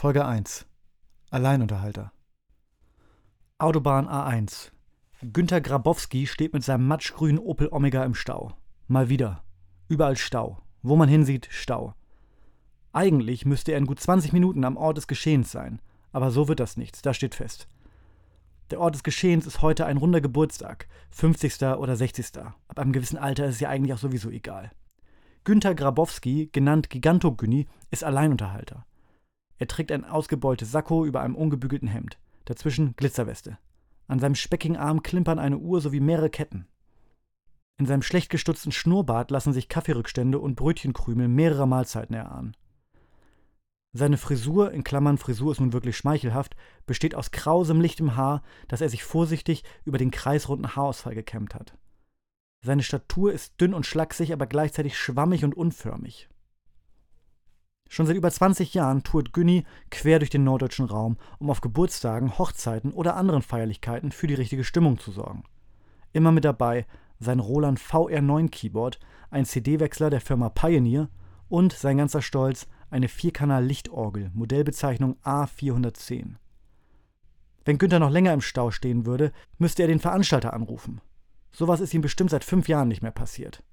Folge 1 Alleinunterhalter Autobahn A1 Günter Grabowski steht mit seinem matschgrünen Opel Omega im Stau. Mal wieder. Überall Stau. Wo man hinsieht, Stau. Eigentlich müsste er in gut 20 Minuten am Ort des Geschehens sein. Aber so wird das nichts, das steht fest. Der Ort des Geschehens ist heute ein runder Geburtstag, 50. oder 60. Ab einem gewissen Alter ist es ja eigentlich auch sowieso egal. Günter Grabowski, genannt Gigantogünni, ist Alleinunterhalter. Er trägt ein ausgebeultes Sakko über einem ungebügelten Hemd. Dazwischen Glitzerweste. An seinem speckigen Arm klimpern eine Uhr sowie mehrere Ketten. In seinem schlecht gestutzten Schnurrbart lassen sich Kaffeerückstände und Brötchenkrümel mehrerer Mahlzeiten erahnen. Seine Frisur, in Klammern Frisur ist nun wirklich schmeichelhaft, besteht aus krausem, lichtem Haar, das er sich vorsichtig über den kreisrunden Haarausfall gekämmt hat. Seine Statur ist dünn und schlaksig, aber gleichzeitig schwammig und unförmig. Schon seit über 20 Jahren tourt Günni quer durch den norddeutschen Raum, um auf Geburtstagen, Hochzeiten oder anderen Feierlichkeiten für die richtige Stimmung zu sorgen. Immer mit dabei sein Roland VR9 Keyboard, ein CD-Wechsler der Firma Pioneer und sein ganzer Stolz eine Vierkanal-Lichtorgel, Modellbezeichnung A410. Wenn Günther noch länger im Stau stehen würde, müsste er den Veranstalter anrufen. Sowas ist ihm bestimmt seit fünf Jahren nicht mehr passiert.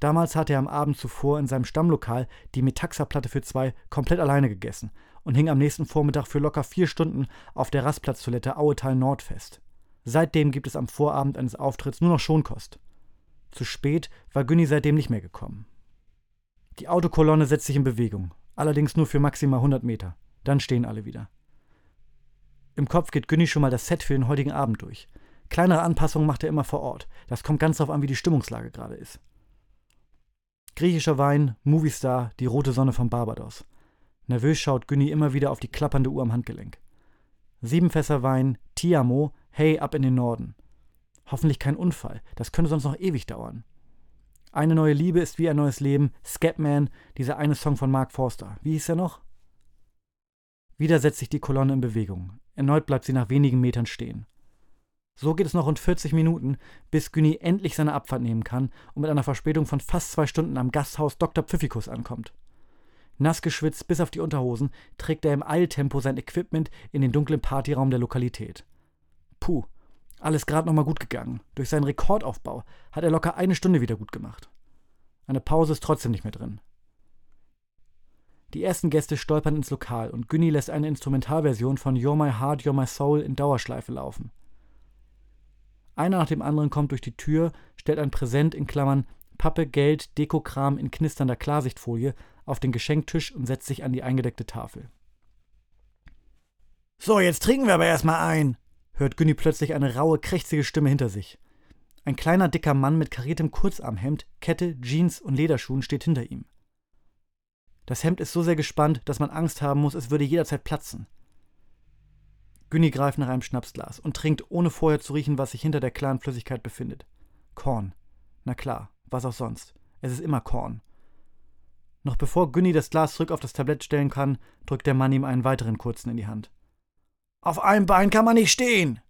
Damals hatte er am Abend zuvor in seinem Stammlokal die Metaxa-Platte für zwei komplett alleine gegessen und hing am nächsten Vormittag für locker vier Stunden auf der Rastplatztoilette Auetal Nord fest. Seitdem gibt es am Vorabend eines Auftritts nur noch Schonkost. Zu spät war Günni seitdem nicht mehr gekommen. Die Autokolonne setzt sich in Bewegung, allerdings nur für maximal 100 Meter. Dann stehen alle wieder. Im Kopf geht Günni schon mal das Set für den heutigen Abend durch. Kleinere Anpassungen macht er immer vor Ort. Das kommt ganz darauf an, wie die Stimmungslage gerade ist. Griechischer Wein, Moviestar, die rote Sonne von Barbados. Nervös schaut Günni immer wieder auf die klappernde Uhr am Handgelenk. Sieben Fässer Wein, Tiamo, hey, ab in den Norden. Hoffentlich kein Unfall, das könnte sonst noch ewig dauern. Eine neue Liebe ist wie ein neues Leben, Scatman, dieser eine Song von Mark Forster. Wie hieß er noch? Wieder setzt sich die Kolonne in Bewegung. Erneut bleibt sie nach wenigen Metern stehen. So geht es noch rund 40 Minuten, bis Günni endlich seine Abfahrt nehmen kann und mit einer Verspätung von fast zwei Stunden am Gasthaus Dr. Pfiffikus ankommt. Nass geschwitzt bis auf die Unterhosen trägt er im Eiltempo sein Equipment in den dunklen Partyraum der Lokalität. Puh, alles gerade nochmal gut gegangen. Durch seinen Rekordaufbau hat er locker eine Stunde wieder gut gemacht. Eine Pause ist trotzdem nicht mehr drin. Die ersten Gäste stolpern ins Lokal und Günni lässt eine Instrumentalversion von You're My Heart, You're My Soul in Dauerschleife laufen. Einer nach dem anderen kommt durch die Tür, stellt ein Präsent in Klammern Pappe, Geld, Dekokram in knisternder Klarsichtfolie auf den Geschenktisch und setzt sich an die eingedeckte Tafel. So, jetzt trinken wir aber erstmal ein, hört Günni plötzlich eine raue, krächzige Stimme hinter sich. Ein kleiner, dicker Mann mit kariertem Kurzarmhemd, Kette, Jeans und Lederschuhen steht hinter ihm. Das Hemd ist so sehr gespannt, dass man Angst haben muss, es würde jederzeit platzen. Günni greift nach einem Schnapsglas und trinkt, ohne vorher zu riechen, was sich hinter der klaren Flüssigkeit befindet. Korn. Na klar, was auch sonst. Es ist immer Korn. Noch bevor Günni das Glas zurück auf das Tablett stellen kann, drückt der Mann ihm einen weiteren kurzen in die Hand. Auf einem Bein kann man nicht stehen!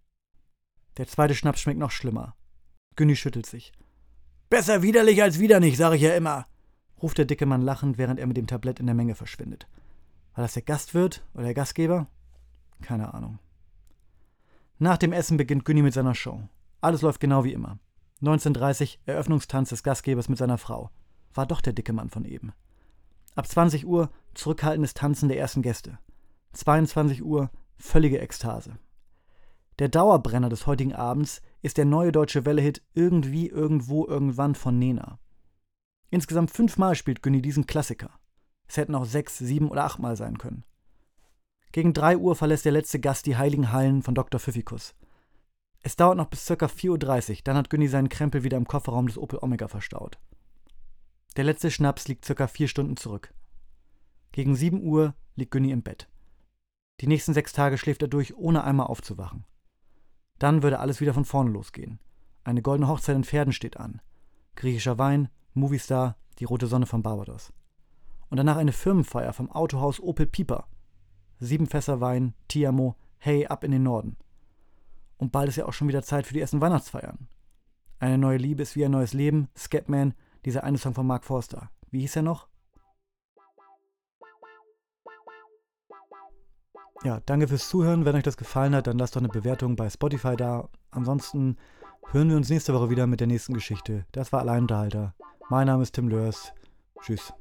Der zweite Schnaps schmeckt noch schlimmer. Günni schüttelt sich. Besser widerlich als wieder nicht, sag ich ja immer, ruft der dicke Mann lachend, während er mit dem Tablett in der Menge verschwindet. War das der Gastwirt oder der Gastgeber? Keine Ahnung. Nach dem Essen beginnt Günni mit seiner Show. Alles läuft genau wie immer. 19.30 Eröffnungstanz des Gastgebers mit seiner Frau. War doch der dicke Mann von eben. Ab 20 Uhr zurückhaltendes Tanzen der ersten Gäste. 22 Uhr völlige Ekstase. Der Dauerbrenner des heutigen Abends ist der neue deutsche Welle-Hit Irgendwie, Irgendwo, Irgendwann von Nena. Insgesamt fünfmal spielt Günni diesen Klassiker. Es hätten auch sechs, sieben oder achtmal sein können. Gegen 3 Uhr verlässt der letzte Gast die heiligen Hallen von Dr. Pfiffikus. Es dauert noch bis ca. 4.30 Uhr, dann hat Günni seinen Krempel wieder im Kofferraum des Opel Omega verstaut. Der letzte Schnaps liegt ca. 4 Stunden zurück. Gegen 7 Uhr liegt Günni im Bett. Die nächsten sechs Tage schläft er durch, ohne einmal aufzuwachen. Dann würde alles wieder von vorne losgehen. Eine goldene Hochzeit in Pferden steht an. Griechischer Wein, Moviestar, die rote Sonne von Barbados. Und danach eine Firmenfeier vom Autohaus Opel Pieper – sieben Fässer Wein, Tiamo, hey, ab in den Norden. Und bald ist ja auch schon wieder Zeit für die ersten Weihnachtsfeiern. Eine neue Liebe ist wie ein neues Leben, Scatman, dieser eine Song von Mark Forster. Wie hieß er noch? Ja, danke fürs Zuhören. Wenn euch das gefallen hat, dann lasst doch eine Bewertung bei Spotify da. Ansonsten hören wir uns nächste Woche wieder mit der nächsten Geschichte. Das war Alleinunterhalter. Mein Name ist Tim Lörs. Tschüss.